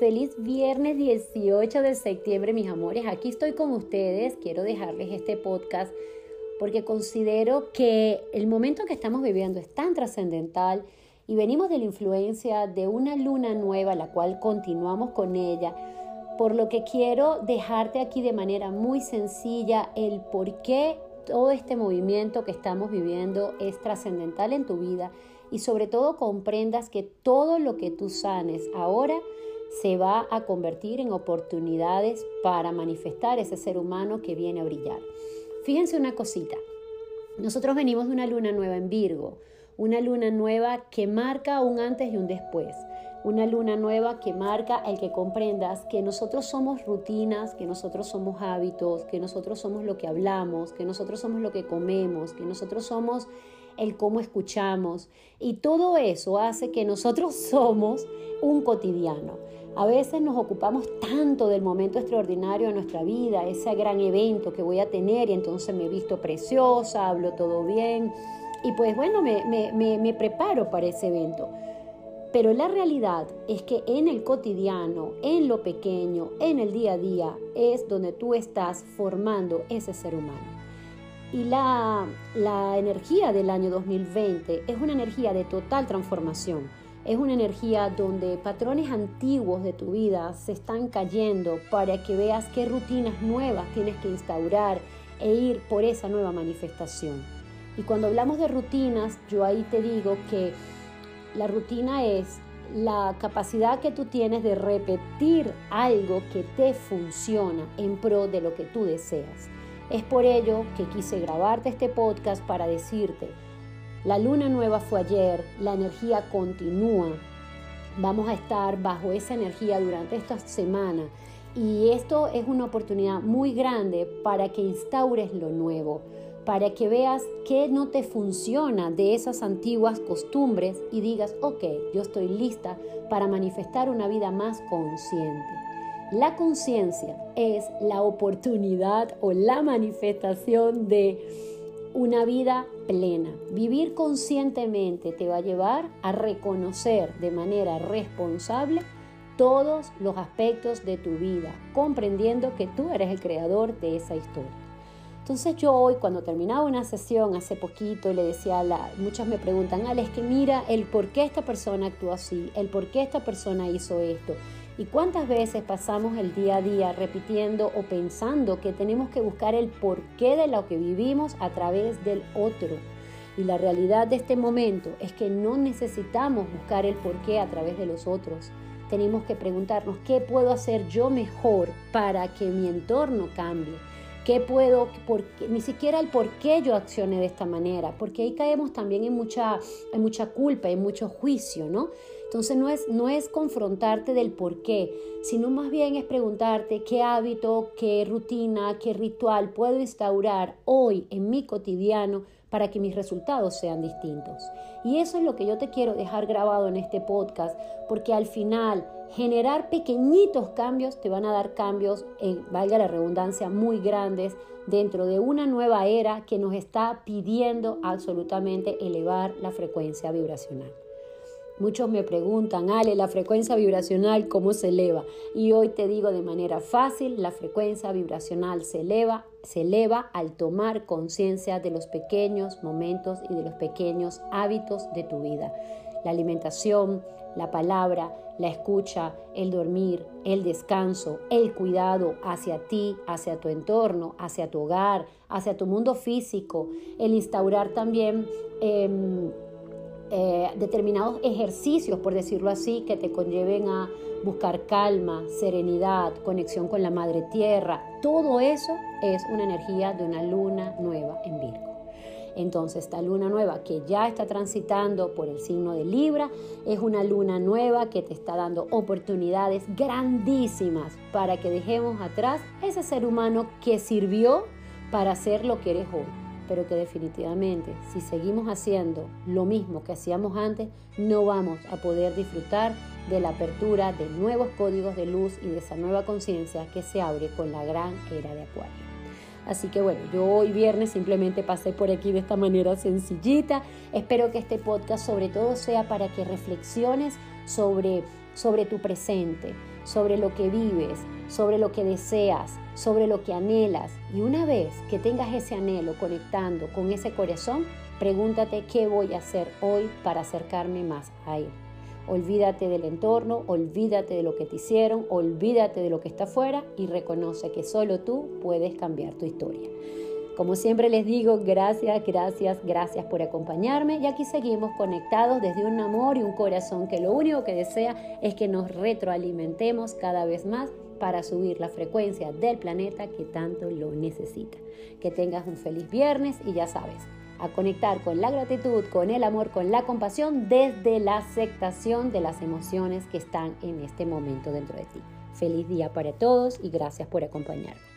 Feliz viernes 18 de septiembre, mis amores. Aquí estoy con ustedes. Quiero dejarles este podcast porque considero que el momento que estamos viviendo es tan trascendental y venimos de la influencia de una luna nueva, la cual continuamos con ella, por lo que quiero dejarte aquí de manera muy sencilla el por qué todo este movimiento que estamos viviendo es trascendental en tu vida y sobre todo comprendas que todo lo que tú sanes ahora se va a convertir en oportunidades para manifestar ese ser humano que viene a brillar. Fíjense una cosita, nosotros venimos de una luna nueva en Virgo, una luna nueva que marca un antes y un después. Una luna nueva que marca el que comprendas que nosotros somos rutinas, que nosotros somos hábitos, que nosotros somos lo que hablamos, que nosotros somos lo que comemos, que nosotros somos el cómo escuchamos. Y todo eso hace que nosotros somos un cotidiano. A veces nos ocupamos tanto del momento extraordinario de nuestra vida, ese gran evento que voy a tener y entonces me he visto preciosa, hablo todo bien y pues bueno, me, me, preparo para ese evento. Pero la realidad es que en el cotidiano, en lo pequeño, en el día a día, es donde tú estás formando ese ser humano. Y la, la energía del año 2020 es una energía de total transformación. Es una energía donde patrones antiguos de tu vida se están cayendo para que veas qué rutinas nuevas tienes que instaurar e ir por esa nueva manifestación. Y cuando hablamos de rutinas, yo ahí te digo que la rutina es la capacidad que tú tienes de repetir algo que te funciona en pro de lo que tú deseas. Es por ello que quise grabarte este podcast para decirte, la luna nueva fue ayer, la energía continúa, vamos a estar bajo esa energía durante esta semana y esto es una oportunidad muy grande para que instaures lo nuevo para que veas qué no te funciona de esas antiguas costumbres y digas, ok, yo estoy lista para manifestar una vida más consciente. La conciencia es la oportunidad o la manifestación de una vida plena. Vivir conscientemente te va a llevar a reconocer de manera responsable todos los aspectos de tu vida, comprendiendo que tú eres el creador de esa historia. Entonces yo hoy cuando terminaba una sesión hace poquito le decía a la, muchas me preguntan, Alex, que mira el por qué esta persona actuó así, el por qué esta persona hizo esto. ¿Y cuántas veces pasamos el día a día repitiendo o pensando que tenemos que buscar el porqué de lo que vivimos a través del otro? Y la realidad de este momento es que no necesitamos buscar el porqué a través de los otros. Tenemos que preguntarnos qué puedo hacer yo mejor para que mi entorno cambie ¿Qué puedo? ni siquiera el por qué yo accioné de esta manera, porque ahí caemos también en mucha, en mucha culpa, en mucho juicio, ¿no? Entonces no es, no es confrontarte del por qué, sino más bien es preguntarte qué hábito, qué rutina, qué ritual puedo instaurar hoy en mi cotidiano para que mis resultados sean distintos. Y eso es lo que yo te quiero dejar grabado en este podcast, porque al final generar pequeñitos cambios te van a dar cambios, valga la redundancia, muy grandes dentro de una nueva era que nos está pidiendo absolutamente elevar la frecuencia vibracional. Muchos me preguntan, Ale, la frecuencia vibracional, ¿cómo se eleva? Y hoy te digo de manera fácil, la frecuencia vibracional se eleva, se eleva al tomar conciencia de los pequeños momentos y de los pequeños hábitos de tu vida. La alimentación, la palabra, la escucha, el dormir, el descanso, el cuidado hacia ti, hacia tu entorno, hacia tu hogar, hacia tu mundo físico, el instaurar también... Em, eh, determinados ejercicios, por decirlo así, que te conlleven a buscar calma, serenidad, conexión con la madre tierra. Todo eso es una energía de una luna nueva en Virgo. Entonces, esta luna nueva que ya está transitando por el signo de Libra es una luna nueva que te está dando oportunidades grandísimas para que dejemos atrás ese ser humano que sirvió para ser lo que eres hoy pero que definitivamente si seguimos haciendo lo mismo que hacíamos antes, no vamos a poder disfrutar de la apertura de nuevos códigos de luz y de esa nueva conciencia que se abre con la gran era de Acuario. Así que bueno, yo hoy viernes simplemente pasé por aquí de esta manera sencillita. Espero que este podcast sobre todo sea para que reflexiones sobre sobre tu presente, sobre lo que vives, sobre lo que deseas, sobre lo que anhelas. Y una vez que tengas ese anhelo conectando con ese corazón, pregúntate qué voy a hacer hoy para acercarme más a él. Olvídate del entorno, olvídate de lo que te hicieron, olvídate de lo que está afuera y reconoce que solo tú puedes cambiar tu historia. Como siempre les digo, gracias, gracias, gracias por acompañarme y aquí seguimos conectados desde un amor y un corazón que lo único que desea es que nos retroalimentemos cada vez más para subir la frecuencia del planeta que tanto lo necesita. Que tengas un feliz viernes y ya sabes, a conectar con la gratitud, con el amor, con la compasión desde la aceptación de las emociones que están en este momento dentro de ti. Feliz día para todos y gracias por acompañarme.